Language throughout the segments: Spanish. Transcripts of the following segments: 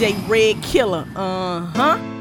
DJ Red Killer. Uh huh.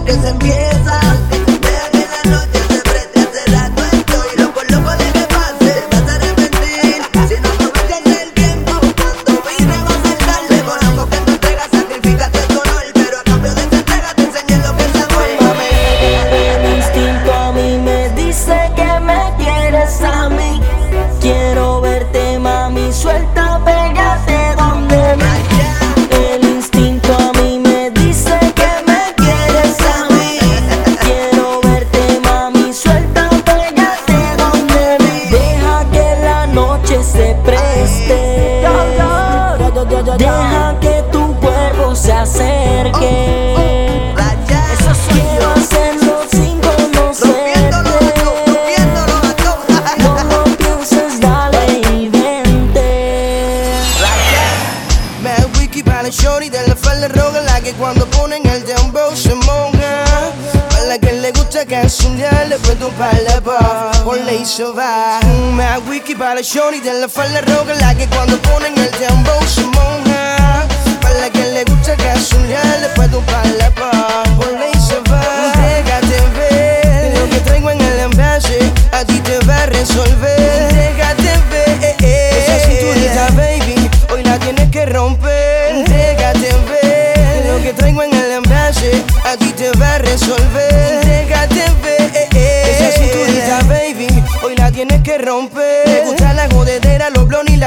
dice que se para el shorty de la falda roja La que cuando ponen el dembow se moja. Para la que le gusta cancionar Le cuento un par de puff Ponle y se va. Déjate ver Lo que traigo en el envase A ti te va a resolver. Déjate ver Esa cinturita baby Hoy la tienes que romper. Déjate ver Lo que traigo en el envase A ti te va a resolver. Déjate ver Esa cinturita baby Hoy la tienes que romper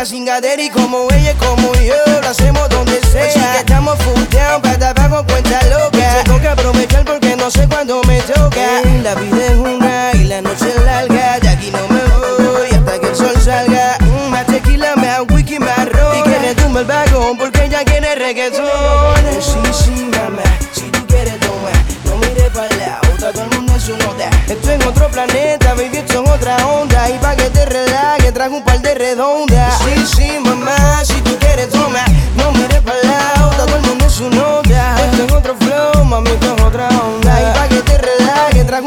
la cingadera Y como ella como yo Lo hacemos donde sea. Así que estamos full down Para abajo cuenta loca. Tengo que aprovechar porque no sé cuándo me toca. La vida es una y la noche es larga. De aquí no me voy hasta que el sol salga. Mm, Más tequila, más wiki, más ron. Y que le tumba el vagón porque ella quiere reggaetón. Sí, sí, mamá, si tú quieres tomar No mires para el lado, todo el mundo en su nota. Estoy en otro planeta, baby, esto es otra onda. Y pa' que te relajes, trajo un par de redondas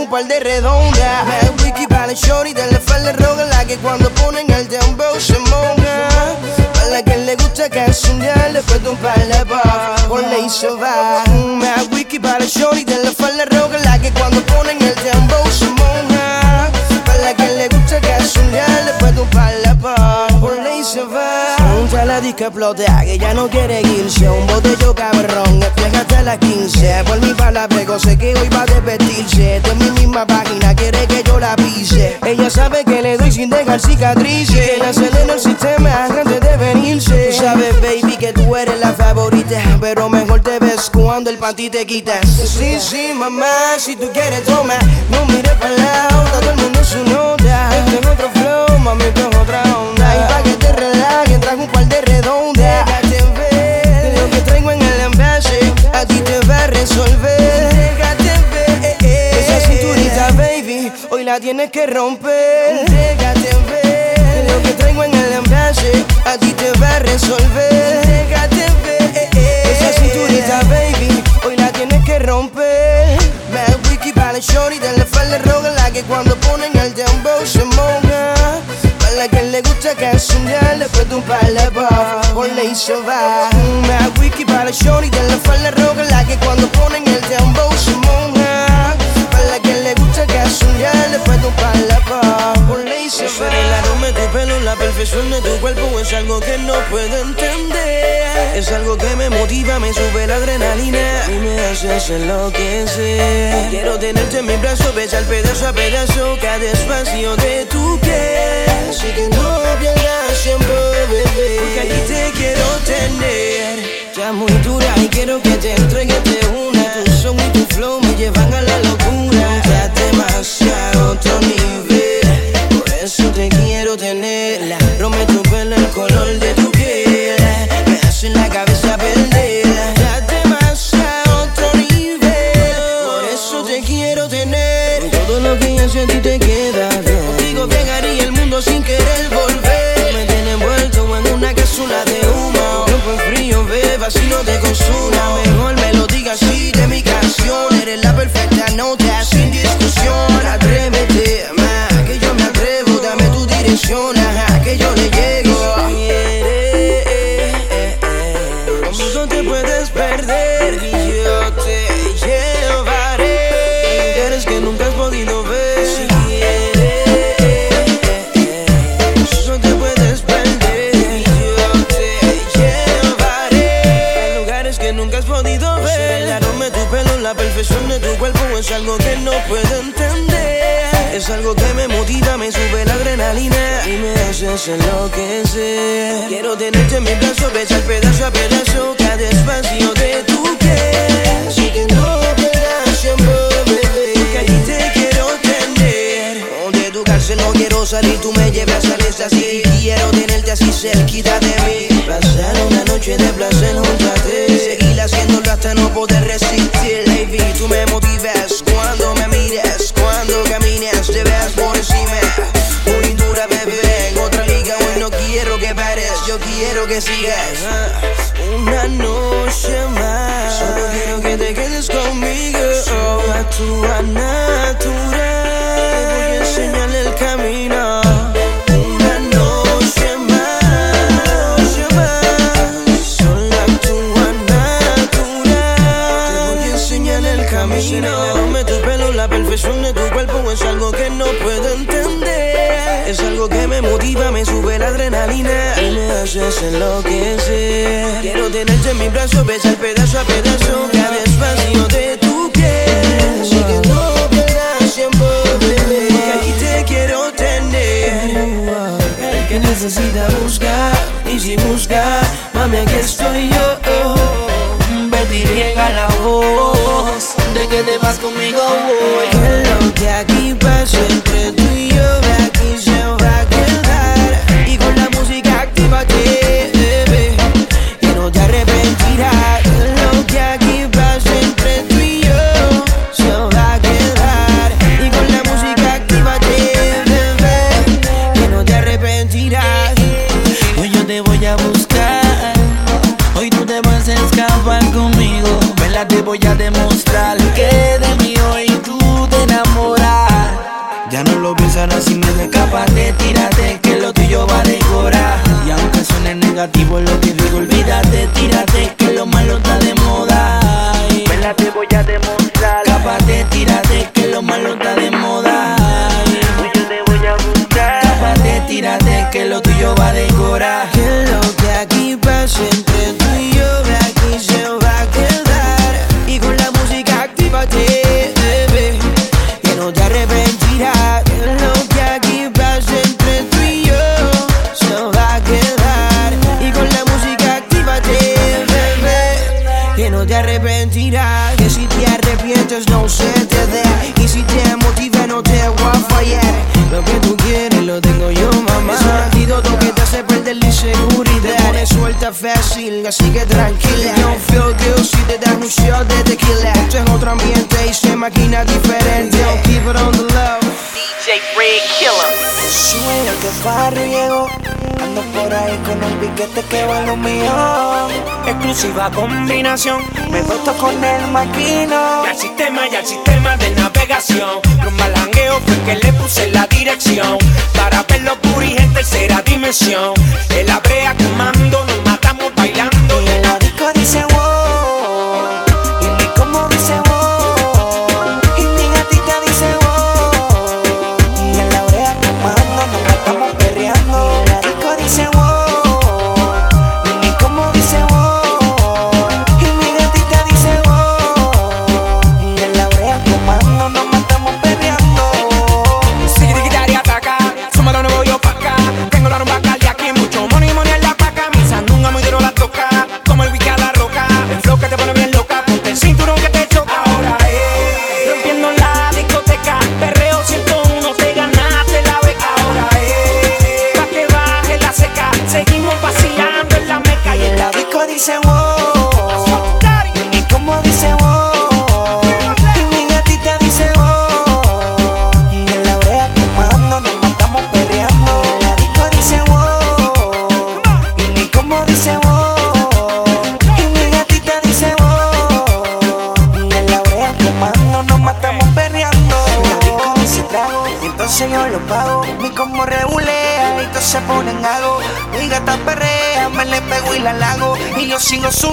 un par de redondas Mad wiki para el shorty de la falda roja La que cuando ponen el dembow se moja Para la que le gusta cancionar después de un par de puff Ponle y se va. Mad wiki para el shorty de la falda roja La que cuando ponen La explota que ya no quiere irse. Un botello cabrón, explica hasta las 15 Por mi la pego, sé que hoy va a desvestirse. Esta es mi misma página, quiere que yo la pise. Ella sabe que le doy sin dejar cicatrices. Que la acelero el sistema antes de venirse. Tú sabes, baby, que tú eres la favorita Pero mejor te ves cuando el panty te quitas Sí, sí, mamá, si tú quieres tomar No mires para lado, está todo el mundo en su nota. Este es otro flow, mami, esto es otra onda resolver. Déjate ver Esa cinturita, baby Hoy la tienes que romper. Déjate ver Lo que traigo en el envase A ti te va a resolver. Déjate ver Esa cinturita, baby Hoy la tienes que romper. Mad wiki para el shorty de la falda roja La que cuando ponen el dembow se la que le gusta cancionar después de un par de puff Ponle y se va Mad wiki para shorty de la falda roja La que cuando ponen el dembow se moja de tu cuerpo Es algo que no puedo entender. Es algo que me motiva, me sube la adrenalina. Y me hace hacer lo que sé. Quiero tenerte en mi brazo, besar pedazo a pedazo Cada espacio de tu piel. Así que no pierdas tiempo, bebé Porque aquí te quiero tener. Estás muy dura y quiero que te entregues de una. Tu son y tu flow me llevan a Es algo que no puedo entender. Es algo que me motiva, me sube la adrenalina y me haces enloquecer. Quiero tenerte en mi brazo, besar pedazo a pedazo cada espacio de tu piel. Así que no perdas tiempo, bebé, porque aquí te quiero tener. Oh, de tu cárcel no quiero salir, tú me llevas a esta así. Quiero tenerte así cerquita de mí. Pasar una noche de placer she got. haces enloquecer Quiero tenerte en mi brazo, besar pedazo a pedazo Cada espacio de tu piel. Así que no perdas tiempo, bebé Porque aquí te quiero tener. El que necesita buscar Y si busca, mami aquí estoy yo. Betty llega la voz De que te vas conmigo voy Que lo que aquí pase voy a demostrar. aquí diferente. Don't keep it on the low. DJ Red Killer. Sueño que Farry llegó. Ando por ahí con un piquete que va lo mío. Exclusiva combinación. Me voto con el maquino. Ya el sistema, ya el sistema de navegación. Los malangueos fue que le puse la dirección. Para verlo puri en tercera dimensión.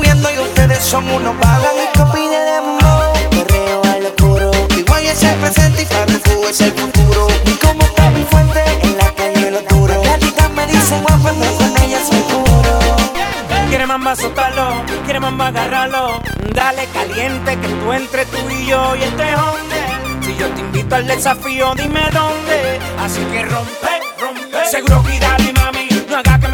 comiendo y ustedes son unos vagos. Mi copia de amor, correo al oscuro. Igual es el presente y para tú es el futuro. Y como está mi fuente en la calle lo duro. Las chicas me dicen guapa, pero con ella soy puro. Quiere mamá soltarlo, quiere mamá agarrarlo. Dale caliente que tú entre tú y yo y este hombre. Si yo te invito al desafío, dime dónde. Así que rompe, rompe. Seguro que dale, mami, no hagas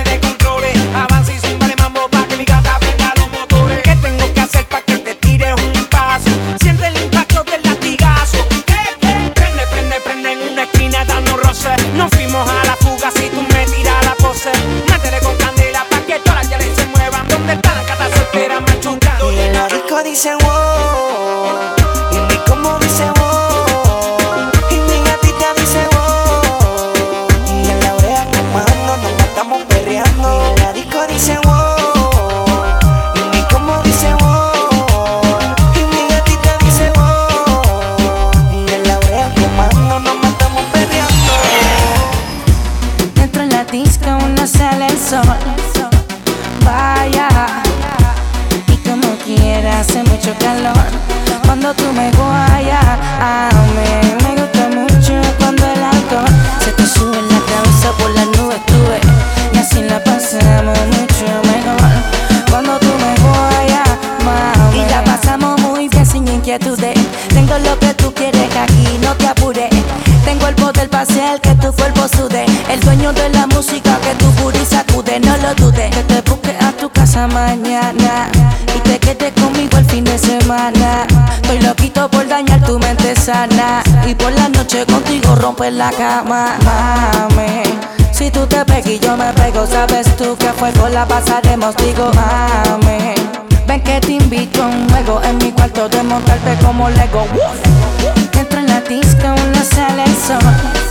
y por la noche contigo romper la cama, mami. Si tú te pegas y yo me pego, sabes tú que fuego la pasaremos, digo, mami. Ven que te invito a un juego en mi cuarto de montarte como Lego. Entra en la disco, no sale el.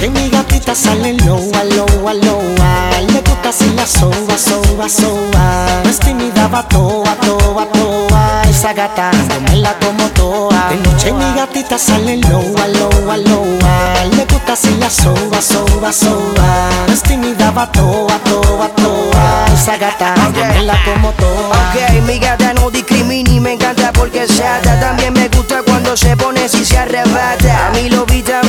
Noche mi gatita sale loa, loa, loa Le gusta así la soba, soba, soba. No es tímida, va toa, toa, toa. Esa gata no me la como toa. De noche mi gatita sale loa, loa, loa Le gusta así la soba, soba, soba. No es tímida, va toa, toa, toa. Esa gata yo me la como toa. Ok, mi gata no discrimina y me encanta porque es chata También me gusta cuando se pone si se arrebata. A mí lo vita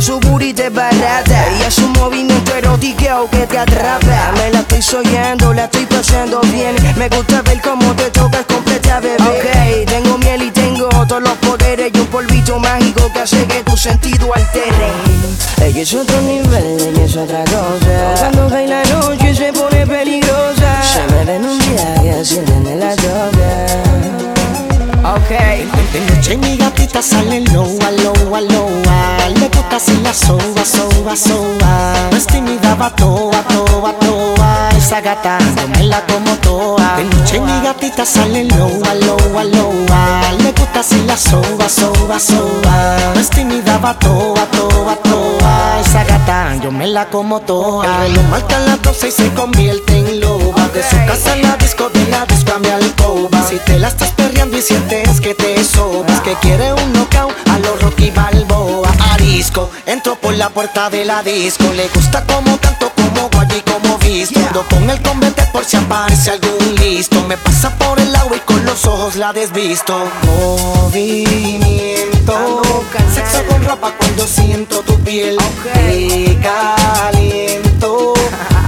su booty te barata. Y es un movimiento erótico que te atrapa Me la estoy soñando, la estoy pasando bien. Me gusta ver cómo te tocas completa, bebé. Ok, tengo miel y tengo todos los poderes. Y un polvito mágico que hace que tu sentido altere. Ella es otro nivel, ella es otra cosa. Cuando cae la noche se pone peligrosa. Se me ven un se de la droga Ok. De noche mi gatita sale loa, loa, loa Le gusta así la soba, soba, soba. No es tímida, va toa, toa, toa. Esa gata yo me la como toa. De noche mi gatita sale loa, loa, loa Le gusta así la soba, soba, soba. No es tímida, va toa, toa, toa. Esa gata yo me la como toa. Reloj marca las 12 y se convierte en loba. De su casa a la disco, de la disco a mi alcoba. Si te la estás perreando y sientes que te sobas Que quiere un knockout a los Rocky Balboa. Arisco, entro por la puerta de la disco Le gusta como canto, como guay y como visto. Ando con el convete por si aparece algún listo. Me pasa por el agua y con los ojos la desvisto. Movimiento. Sexo con ropa cuando siento tu piel Te caliento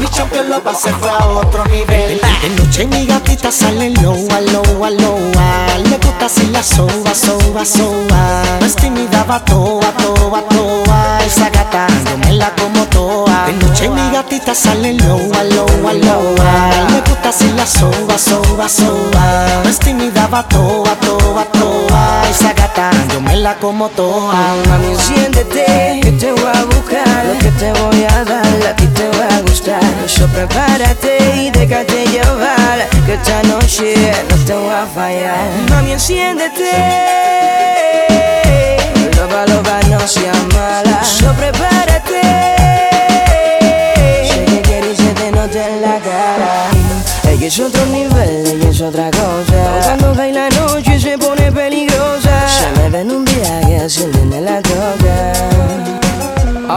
Mi champion lo se fue a otro nivel. De noche mi gatita sale loa, loa, loa Le gusta así la soba, soba, soba. No es tímida, va toa, toa, toa Esa gata yo me la como toa. De noche mi gatita sale loa, loa, loa. Le gusta así la soba, soba, soba. No es tímida, va toa, toa, toa. Esa gata. Yo me la como toa. Mami, enciéndete, que te voy a buscar. Lo que te voy a dar, a ti te va a gustar. So prepárate y déjate llevar Que esta noche no te voy a fallar. Mami, enciéndete Loba, loba, no seas mala So prepárate Sé que quieres se te nota en la cara Y es otro nivel y es otra cosa. Cuando cae la noche se pone peligrosa. Se me ve en un viaje así nene la toca.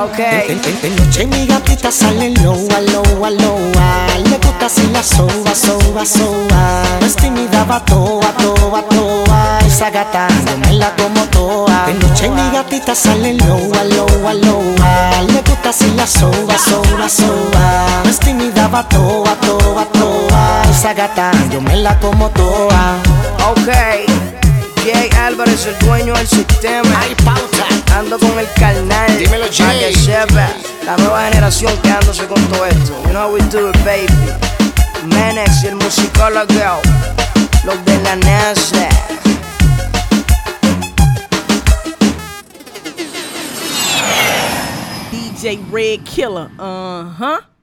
Ok. En, en- en noche mi gatita sale loa, loa, loa Le gusta así la soba, soba, soba No es tímida, va toa, toa, toa. Esa gata yo me la como toa. En noche mi gatita sale loa, loa, loa Le gusta así la soba, soba, soba No es tímida, va toa, toa, toa. Esa gata yo me la como toa. Ok. Jay Álvarez, el dueño del sistema. Hay pauta Ando con el carnal. Dímelo, que Jay. sepa. La nueva generación quedándose con todo esto. You know how we do it, baby. Menex y el musicólogo. Los de la NASA. DJ Red Killer. Uh huh.